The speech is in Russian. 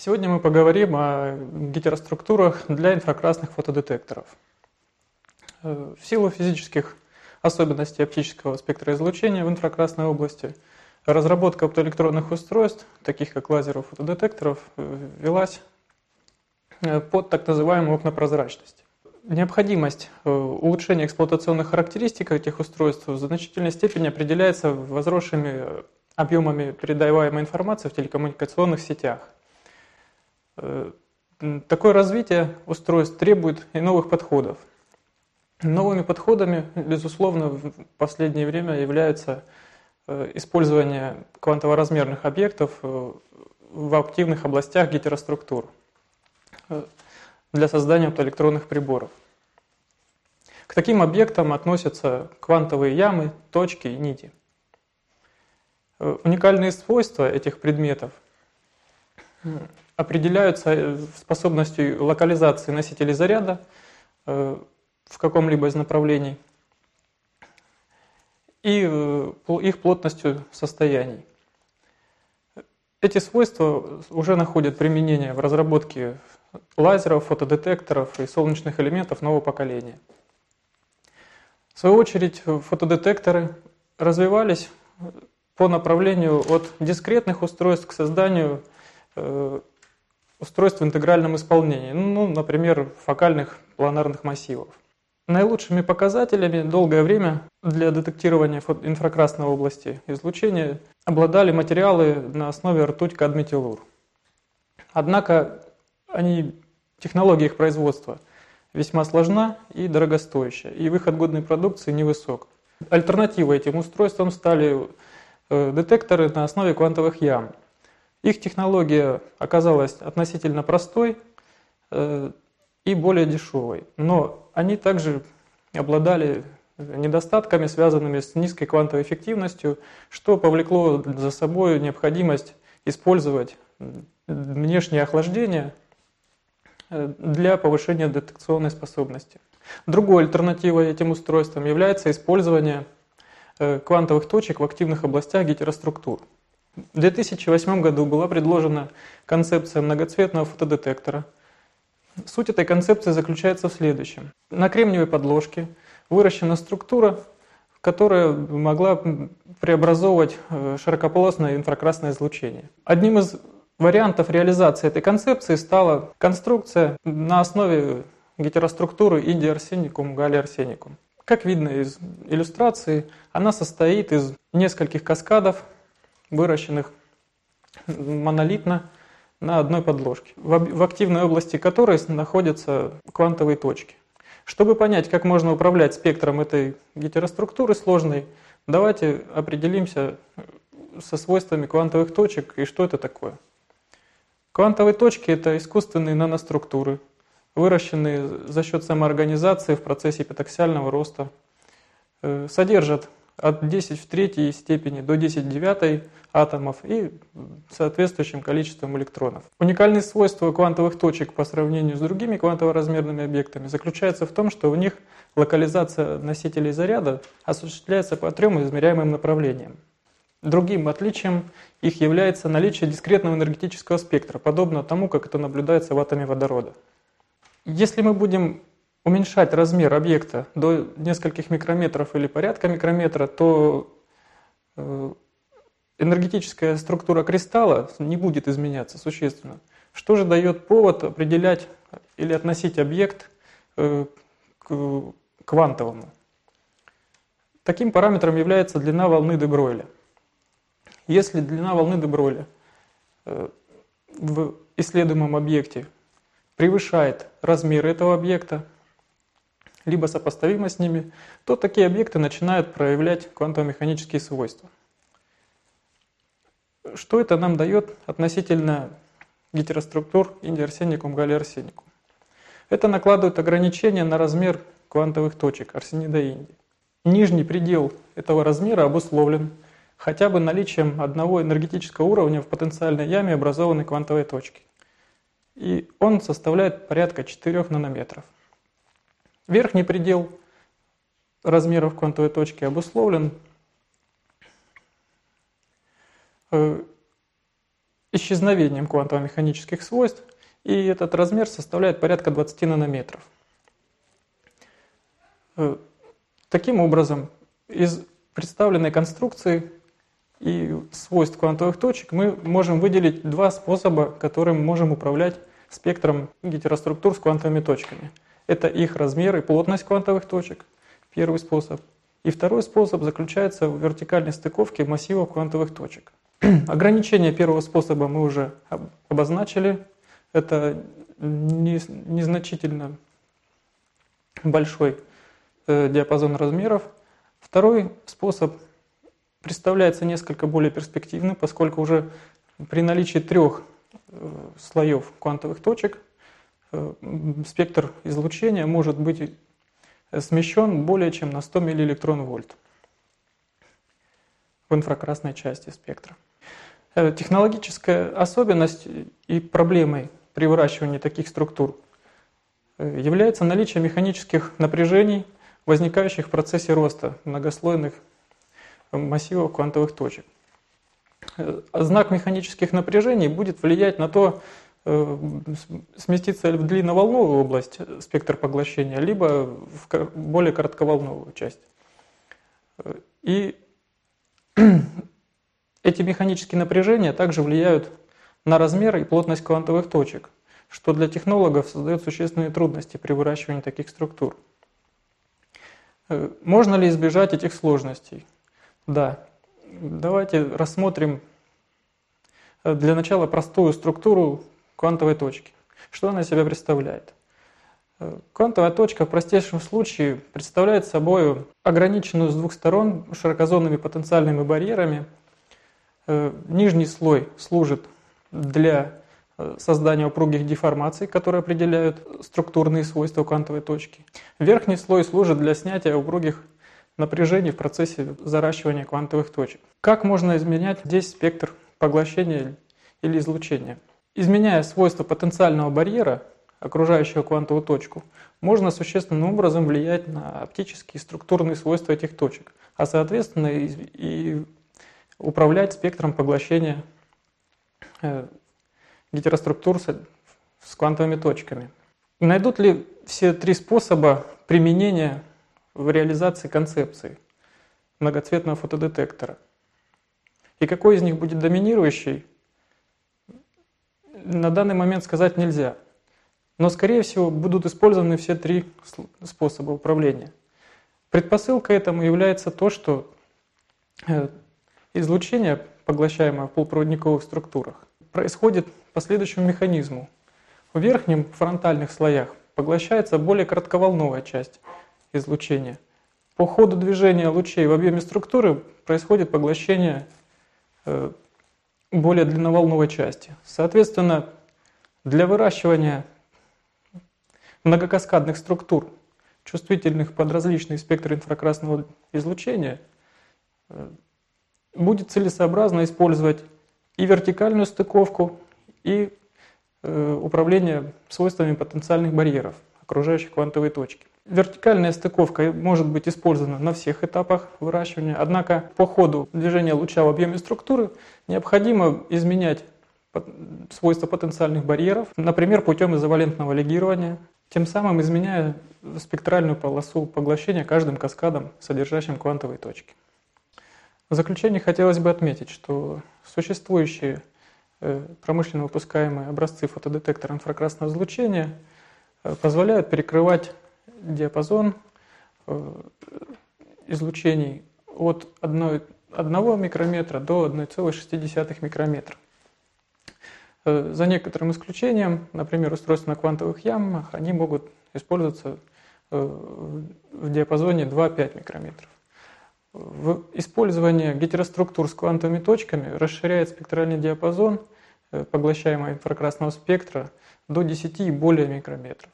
Сегодня мы поговорим о гетероструктурах для инфракрасных фотодетекторов. Э, в силу физических особенностей оптического спектра излучения в инфракрасной области разработка оптоэлектронных устройств, таких как лазеров фотодетекторов, э, велась э, под так называемую окнопрозрачность. Необходимость улучшения эксплуатационных характеристик этих устройств в значительной степени определяется возросшими объемами передаваемой информации в телекоммуникационных сетях. Э, такое развитие устройств требует и новых подходов. Новыми подходами, безусловно, в последнее время является э, использование квантово-размерных объектов э, в активных областях гетероструктур для создания оптоэлектронных приборов. К таким объектам относятся квантовые ямы, точки и нити. Уникальные свойства этих предметов определяются э, способностью локализации носителей заряда э, в каком-либо из направлений и э, их плотностью состояний. Эти свойства уже находят применение в разработке лазеров, фотодетекторов и солнечных элементов нового поколения. В свою очередь, фотодетекторы развивались по направлению от дискретных устройств к созданию устройств в интегральном исполнении, ну, например, фокальных планарных массивов. Наилучшими показателями долгое время для детектирования инфракрасной области излучения обладали материалы на основе ртуть-кадмий-телур. Однако они, технология их производства весьма сложна и дорогостоящая, и выход годной продукции невысок. Альтернативой этим устройствам стали э, детекторы на основе квантовых ям – их технология оказалась относительно простой э, и более дешевой, но они также обладали недостатками, связанными с низкой квантовой эффективностью, что повлекло за собой необходимость использовать внешнее охлаждение э, для повышения детекционной способности. Другой альтернативой этим устройствам является использование э, квантовых точек в активных областях гетероструктур. В 2008 году была предложена концепция многоцветного фотодетектора. Суть этой концепции заключается в следующем. На кремниевой подложке выращена структура, которая могла преобразовывать э, широкополосное инфракрасное излучение. Одним из вариантов реализации этой концепции стала конструкция на основе гетероструктуры индиарсеникум галлиарсеникум. Как видно из иллюстрации, она состоит из нескольких каскадов выращенных монолитно на одной подложке, в активной области которой находятся квантовые точки. Чтобы понять, как можно управлять спектром этой гетероструктуры сложной, давайте определимся со свойствами квантовых точек и что это такое. Квантовые точки – это искусственные наноструктуры, выращенные за счет самоорганизации в процессе эпитаксиального роста, э, содержат от 10 в третьей степени до 10 в девятой атомов и соответствующим количеством электронов. Уникальные свойства квантовых точек по сравнению с другими квантово-размерными объектами заключается в том, что у них локализация носителей заряда осуществляется по трем измеряемым направлениям. Другим отличием их является наличие дискретного энергетического спектра, подобно тому, как это наблюдается в атоме водорода. Если мы будем уменьшать размер объекта до нескольких микрометров или порядка микрометра, то э, энергетическая структура кристалла не будет изменяться существенно. Что же дает повод определять или относить объект э, к квантовому? Таким параметром является длина волны де Бройля. Если длина волны де Бройля э, в исследуемом объекте превышает размер этого объекта, либо сопоставимо с ними, то такие объекты начинают проявлять квантово-механические свойства. Что это нам дает относительно гетероструктур инди-арсеникум, галли-арсеникум? Это накладывает ограничения на размер квантовых точек арсенида инди. Нижний предел этого размера обусловлен хотя бы наличием одного энергетического уровня в потенциальной яме образованной квантовой точки. И он составляет порядка 4 нанометров. Верхний предел размеров квантовой точки обусловлен э, исчезновением квантово-механических свойств, и этот размер составляет порядка 20 нанометров. Э, таким образом, из представленной конструкции и свойств квантовых точек мы можем выделить два способа, которым можем управлять спектром гетероструктур с квантовыми точками. Это их размер и плотность квантовых точек, первый способ. И второй способ заключается в вертикальной стыковке массивов квантовых точек. Ограничение первого способа мы уже обозначили. Это незначительно большой э, диапазон размеров. Второй способ представляется несколько более перспективным, поскольку уже при наличии трех э, слоев квантовых точек спектр излучения может быть смещен более чем на 100 миллиэлектрон-вольт в инфракрасной части спектра. Э, технологическая особенность и проблемой при выращивании таких структур э, является наличие механических напряжений, возникающих в процессе роста многослойных массивов квантовых точек. Э, знак механических напряжений будет влиять на то, сместиться в длинноволновую область спектр поглощения, либо в более коротковолновую часть. И эти механические напряжения также влияют на размер и плотность квантовых точек, что для технологов создает существенные трудности при выращивании таких структур. Э, можно ли избежать этих сложностей? Да. Давайте рассмотрим э, для начала простую структуру квантовой точки. Что она из себя представляет? Э, квантовая точка в простейшем случае представляет собой ограниченную с двух сторон широкозонными потенциальными барьерами – Э, нижний слой служит для э, создания упругих деформаций, которые определяют структурные свойства квантовой точки. Верхний слой служит для снятия упругих напряжений в процессе заращивания квантовых точек. Как можно изменять здесь спектр поглощения или излучения? Изменяя свойства потенциального барьера, окружающего квантовую точку, можно существенным образом влиять на оптические и структурные свойства этих точек, а соответственно и управлять спектром поглощения э, гетероструктур с квантовыми точками. Найдут ли все три способа применения в реализации концепции многоцветного фотодетектора? И какой из них будет доминирующий, на данный момент сказать нельзя. Но, скорее всего, будут использованы все три способа управления. Предпосылкой этому является то, что э, Излучение, поглощаемое в полупроводниковых структурах, происходит по следующему механизму. В верхнем фронтальных слоях поглощается более коротковолновая часть излучения. По ходу движения лучей в объеме структуры происходит поглощение э, более длинноволновой части. Соответственно, для выращивания многокаскадных структур, чувствительных под различные спектры инфракрасного излучения, э, будет целесообразно использовать и вертикальную стыковку, и э, управление свойствами потенциальных барьеров, окружающих квантовые точки. Вертикальная стыковка может быть использована на всех этапах выращивания, однако по ходу движения луча в объеме структуры необходимо изменять свойства потенциальных барьеров, например, путем изовалентного легирования, тем самым изменяя спектральную полосу поглощения каждым каскадом, содержащим квантовые точки. В заключение хотелось бы отметить, что существующие э, промышленно выпускаемые образцы фотодетектора инфракрасного излучения позволяют перекрывать диапазон э, излучений от 1, 1 микрометра до 1,6 микрометра. За некоторым исключением, например, устройства на квантовых ямах, они могут использоваться в диапазоне 2-5 микрометров. Использование гетероструктур с квантовыми точками расширяет спектральный диапазон э, поглощаемого инфракрасного спектра до 10 и более микрометров.